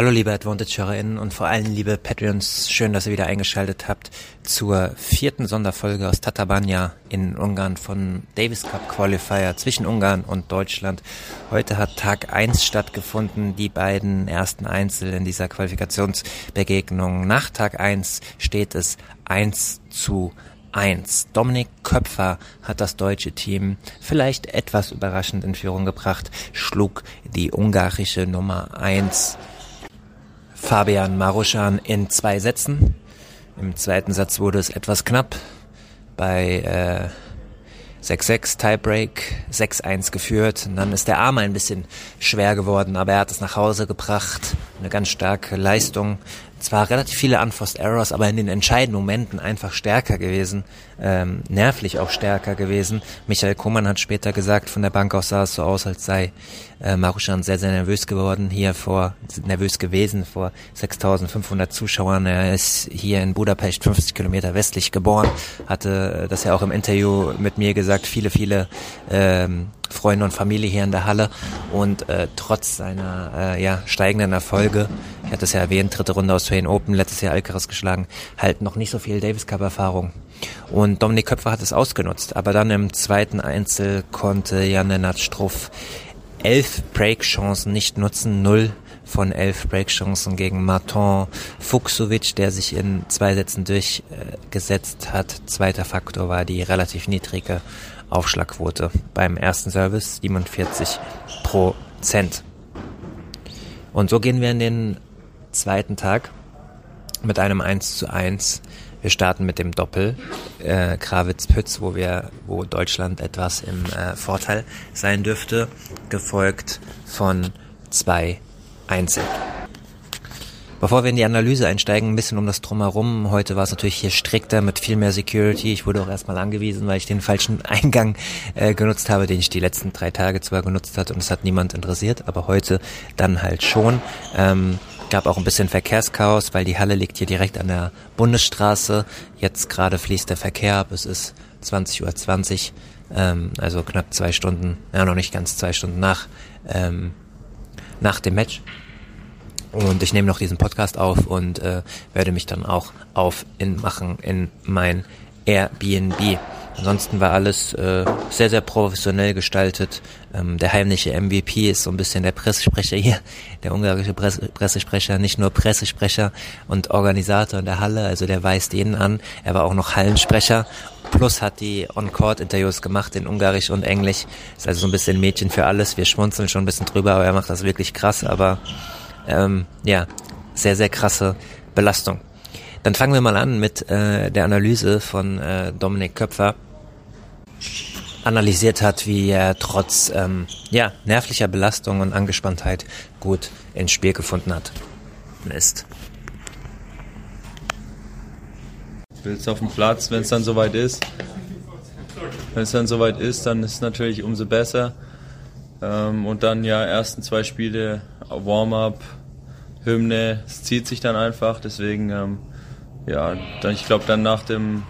Hallo liebe Advantage-HörerInnen und vor allem liebe Patreons, schön, dass ihr wieder eingeschaltet habt zur vierten Sonderfolge aus Tatabanya in Ungarn von Davis Cup Qualifier zwischen Ungarn und Deutschland. Heute hat Tag 1 stattgefunden, die beiden ersten Einzel in dieser Qualifikationsbegegnung. Nach Tag 1 steht es 1 zu 1. Dominik Köpfer hat das deutsche Team vielleicht etwas überraschend in Führung gebracht, schlug die ungarische Nummer 1 Fabian Maruschan in zwei Sätzen. Im zweiten Satz wurde es etwas knapp. Bei äh, 6-6 Tiebreak 6-1 geführt. Und dann ist der Arm ein bisschen schwer geworden, aber er hat es nach Hause gebracht. Eine ganz starke Leistung zwar relativ viele Unforced Errors, aber in den entscheidenden Momenten einfach stärker gewesen, ähm, nervlich auch stärker gewesen. Michael Koman hat später gesagt, von der Bank aus sah es so aus, als sei äh, Maruschan sehr, sehr nervös geworden, hier vor, nervös gewesen vor 6500 Zuschauern. Er ist hier in Budapest 50 Kilometer westlich geboren, hatte das ja auch im Interview mit mir gesagt, viele, viele ähm, Freunde und Familie hier in der Halle und äh, trotz seiner äh, ja, steigenden Erfolge, ich hatte es ja erwähnt, dritte Runde aus Australian Open, letztes Jahr Alcaraz geschlagen, halt noch nicht so viel Davis Cup Erfahrung. Und Dominik Köpfer hat es ausgenutzt, aber dann im zweiten Einzel konnte Jan-Lennart Struff elf Break-Chancen nicht nutzen, null von elf Breakchancen gegen Martin Fuchsovic, der sich in zwei Sätzen durchgesetzt hat. Zweiter Faktor war die relativ niedrige Aufschlagquote beim ersten Service, 47 Prozent. Und so gehen wir in den zweiten Tag mit einem 1 zu 1. Wir starten mit dem Doppel äh, Krawitz-Pütz, wo wir, wo Deutschland etwas im äh, Vorteil sein dürfte, gefolgt von zwei Einzel. Bevor wir in die Analyse einsteigen, ein bisschen um das Drumherum. Heute war es natürlich hier strikter mit viel mehr Security. Ich wurde auch erstmal angewiesen, weil ich den falschen Eingang äh, genutzt habe, den ich die letzten drei Tage zwar genutzt hat und es hat niemand interessiert, aber heute dann halt schon. Ähm, gab auch ein bisschen Verkehrschaos, weil die Halle liegt hier direkt an der Bundesstraße. Jetzt gerade fließt der Verkehr ab. Es ist 20.20 Uhr, 20, ähm, also knapp zwei Stunden, ja noch nicht ganz zwei Stunden nach, ähm, nach dem Match. Und ich nehme noch diesen Podcast auf und äh, werde mich dann auch auf in machen in mein Airbnb. Ansonsten war alles äh, sehr, sehr professionell gestaltet. Ähm, der heimliche MVP ist so ein bisschen der Pressesprecher hier, der ungarische Presse Pressesprecher, nicht nur Pressesprecher und Organisator in der Halle, also der weist jeden an. Er war auch noch Hallensprecher. Plus hat die On-Court-Interviews gemacht in Ungarisch und Englisch. Ist also so ein bisschen Mädchen für alles. Wir schmunzeln schon ein bisschen drüber, aber er macht das wirklich krass. Aber ähm, ja, sehr, sehr krasse Belastung. Dann fangen wir mal an mit äh, der Analyse von äh, Dominik Köpfer analysiert hat, wie er trotz ähm, ja, nervlicher Belastung und Angespanntheit gut ins Spiel gefunden hat. Ist. Willst auf dem Platz, wenn es dann soweit ist. Wenn es dann soweit ist, dann ist es natürlich umso besser. Ähm, und dann ja, ersten zwei Spiele, Warm-up, Hymne, es zieht sich dann einfach. Deswegen, ähm, ja, dann, ich glaube, dann nach dem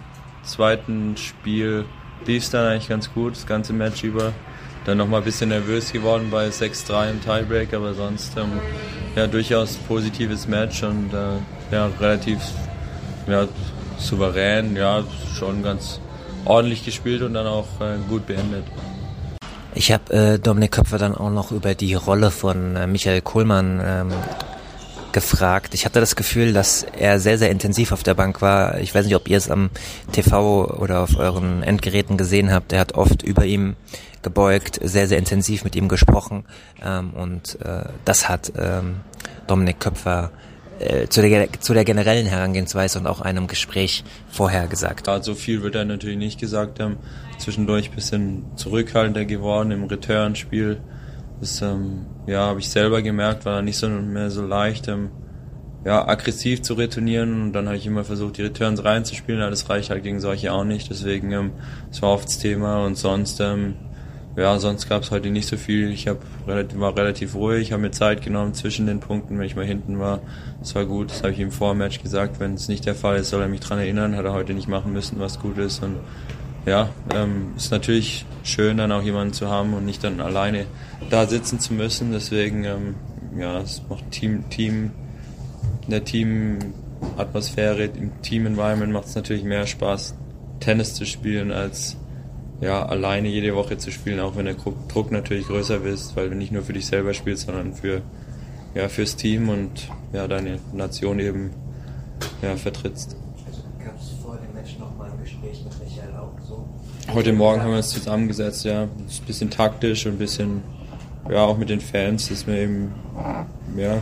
zweiten Spiel lief es dann eigentlich ganz gut, das ganze Match über. Dann nochmal ein bisschen nervös geworden bei 6-3 im Tiebreak, aber sonst ähm, ja durchaus positives Match und äh, ja relativ ja, souverän, ja schon ganz ordentlich gespielt und dann auch äh, gut beendet. Ich habe äh, Dominik Köpfer dann auch noch über die Rolle von äh, Michael Kohlmann ähm, gefragt. Ich hatte das Gefühl, dass er sehr, sehr intensiv auf der Bank war. Ich weiß nicht, ob ihr es am TV oder auf euren Endgeräten gesehen habt. Er hat oft über ihm gebeugt, sehr, sehr intensiv mit ihm gesprochen. Ähm, und äh, das hat ähm, Dominik Köpfer äh, zu, der, zu der generellen Herangehensweise und auch einem Gespräch vorher gesagt. Ja, so viel wird er natürlich nicht gesagt haben. Zwischendurch bisschen zurückhaltender geworden im Return-Spiel. Das ähm, ja, habe ich selber gemerkt, war nicht so mehr so leicht. Ähm, ja, aggressiv zu retournieren und dann habe ich immer versucht, die Returns reinzuspielen, aber das reicht halt gegen solche auch nicht. Deswegen, ähm, das war oft das Thema und sonst, ähm, ja, sonst gab es heute nicht so viel. Ich hab relativ, war relativ ruhig, habe mir Zeit genommen zwischen den Punkten, wenn ich mal hinten war. Das war gut, das habe ich ihm vor dem Match gesagt. Wenn es nicht der Fall ist, soll er mich dran erinnern. Hat er heute nicht machen müssen, was gut ist. Und ja, ähm, ist natürlich schön, dann auch jemanden zu haben und nicht dann alleine da sitzen zu müssen. Deswegen, ähm, ja, es macht Team, Team, in der Teamatmosphäre, im Team-Environment macht es natürlich mehr Spaß, Tennis zu spielen, als ja, alleine jede Woche zu spielen, auch wenn der Druck natürlich größer ist, weil du nicht nur für dich selber spielst, sondern für, ja, fürs Team und ja, deine Nation eben ja, vertrittst. Gab es vor dem Match nochmal ein Gespräch mit Michael auch so? Heute Morgen haben wir uns zusammengesetzt, ja. Ist ein bisschen taktisch und ein bisschen, ja, auch mit den Fans, dass wir eben, ja,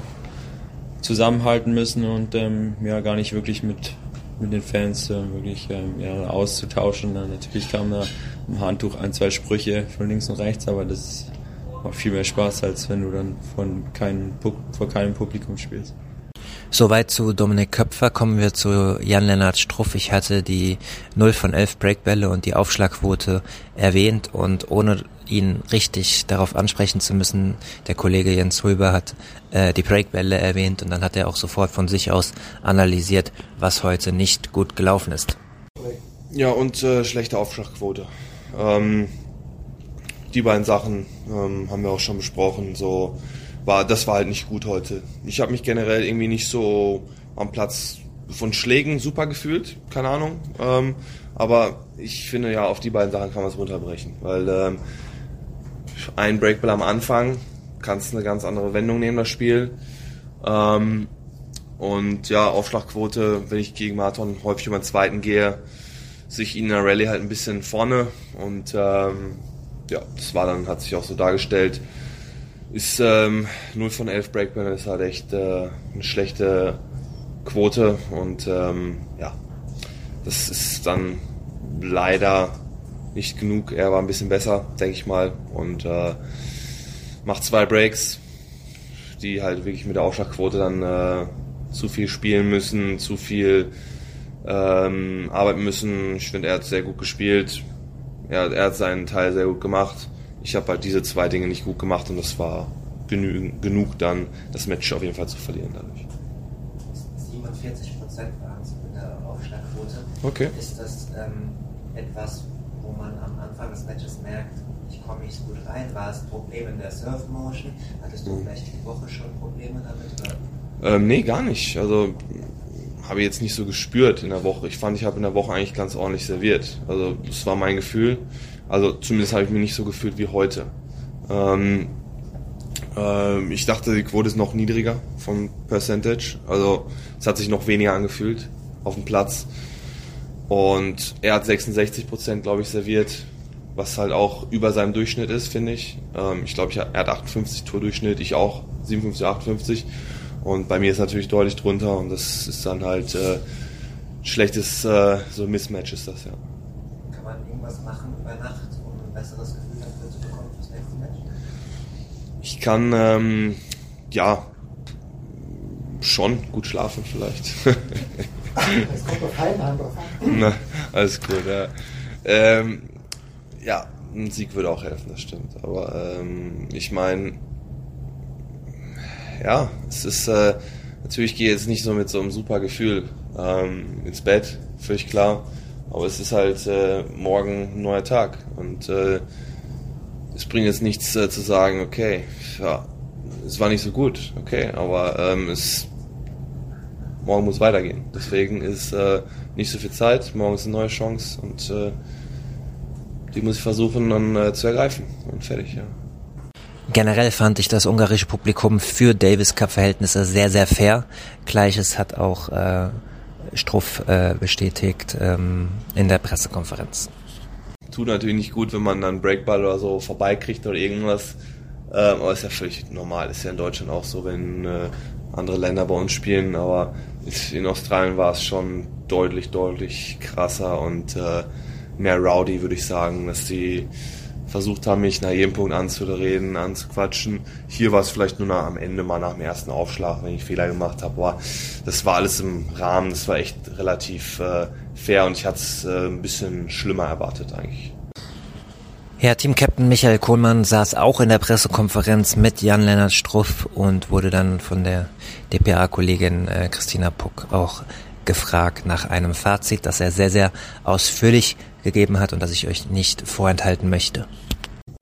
zusammenhalten müssen und ähm, ja, gar nicht wirklich mit, mit den Fans äh, wirklich ähm, ja, auszutauschen. Dann natürlich kamen da im Handtuch ein, zwei Sprüche von links und rechts, aber das macht viel mehr Spaß, als wenn du dann von keinem, vor keinem Publikum spielst. Soweit zu Dominik Köpfer. Kommen wir zu Jan-Lennart Struff. Ich hatte die 0 von 11 Breakbälle und die Aufschlagquote erwähnt und ohne ihn richtig darauf ansprechen zu müssen, der Kollege Jens Rüber hat äh, die Breakbälle erwähnt und dann hat er auch sofort von sich aus analysiert, was heute nicht gut gelaufen ist. Ja, und äh, schlechte Aufschlagquote. Ähm, die beiden Sachen ähm, haben wir auch schon besprochen. So war das war halt nicht gut heute. Ich habe mich generell irgendwie nicht so am Platz von Schlägen super gefühlt, keine Ahnung. Ähm, aber ich finde ja, auf die beiden Sachen kann man es runterbrechen, weil ähm, ein Breakball am Anfang kannst eine ganz andere Wendung nehmen das Spiel. Ähm, und ja, Aufschlagquote, wenn ich gegen Marathon häufig über den zweiten gehe, sich in der Rallye halt ein bisschen vorne und ähm, ja, das war dann, hat sich auch so dargestellt. Ist ähm, 0 von 11 Breakball ist halt echt äh, eine schlechte Quote und ähm, ja, das ist dann leider nicht genug. Er war ein bisschen besser, denke ich mal, und äh, macht zwei Breaks, die halt wirklich mit der Aufschlagquote dann äh, zu viel spielen müssen, zu viel ähm, arbeiten müssen. Ich finde, er hat sehr gut gespielt. Er, er hat seinen Teil sehr gut gemacht. Ich habe halt diese zwei Dinge nicht gut gemacht und das war genü genug dann, das Match auf jeden Fall zu verlieren dadurch. 47 Prozent waren es mit der Aufschlagquote. Okay. Ist das ähm, etwas, wo man am Anfang des Matches merkt, ich komme nicht so gut rein? War es ein Problem in der Surf Motion? Hattest du mhm. vielleicht die Woche schon Probleme damit? Oder? Ähm, nee, gar nicht. Also habe ich jetzt nicht so gespürt in der Woche. Ich fand, ich habe in der Woche eigentlich ganz ordentlich serviert. Also das war mein Gefühl. Also zumindest habe ich mich nicht so gefühlt wie heute. Ähm, äh, ich dachte, die Quote ist noch niedriger vom Percentage. Also es hat sich noch weniger angefühlt auf dem Platz. Und er hat 66 Prozent, glaube ich, serviert, was halt auch über seinem Durchschnitt ist, finde ich. Ähm, ich glaube, er hat 58 Tordurchschnitt, ich auch 57, 58. Und bei mir ist natürlich deutlich drunter und das ist dann halt äh, schlechtes äh, so Mismatch ist das, ja. Irgendwas machen über Nacht, um ein besseres Gefühl dafür zu bekommen fürs nächste Match? Ich kann, ähm, ja, schon gut schlafen vielleicht. Es kommt auf Heimheim drauf an. Na, alles gut, ja. Ähm, ja, ein Sieg würde auch helfen, das stimmt. Aber ähm, ich meine, ja, es ist äh, natürlich gehe ich jetzt nicht so mit so einem super Gefühl ähm, ins Bett, völlig klar. Aber es ist halt äh, morgen ein neuer Tag und äh, es bringt jetzt nichts äh, zu sagen, okay, ja, es war nicht so gut, okay, aber ähm, es morgen muss weitergehen. Deswegen ist äh, nicht so viel Zeit, morgen ist eine neue Chance und äh, die muss ich versuchen dann äh, zu ergreifen und fertig, ja. Generell fand ich das ungarische Publikum für Davis Cup Verhältnisse sehr, sehr fair. Gleiches hat auch äh, Struff äh, bestätigt ähm, in der Pressekonferenz. Tut natürlich nicht gut, wenn man dann Breakball oder so vorbeikriegt oder irgendwas. Ähm, aber ist ja völlig normal. Ist ja in Deutschland auch so, wenn äh, andere Länder bei uns spielen. Aber in Australien war es schon deutlich, deutlich krasser und äh, mehr rowdy, würde ich sagen, dass die versucht haben, mich nach jedem Punkt anzureden, anzuquatschen. Hier war es vielleicht nur nach, am Ende mal nach dem ersten Aufschlag, wenn ich Fehler gemacht habe. Aber das war alles im Rahmen, das war echt relativ äh, fair und ich hatte es äh, ein bisschen schlimmer erwartet eigentlich. Herr Team-Captain Michael Kohlmann saß auch in der Pressekonferenz mit Jan-Lennart Struff und wurde dann von der DPA-Kollegin äh, Christina Puck auch gefragt nach einem Fazit, das er sehr, sehr ausführlich gegeben hat und das ich euch nicht vorenthalten möchte.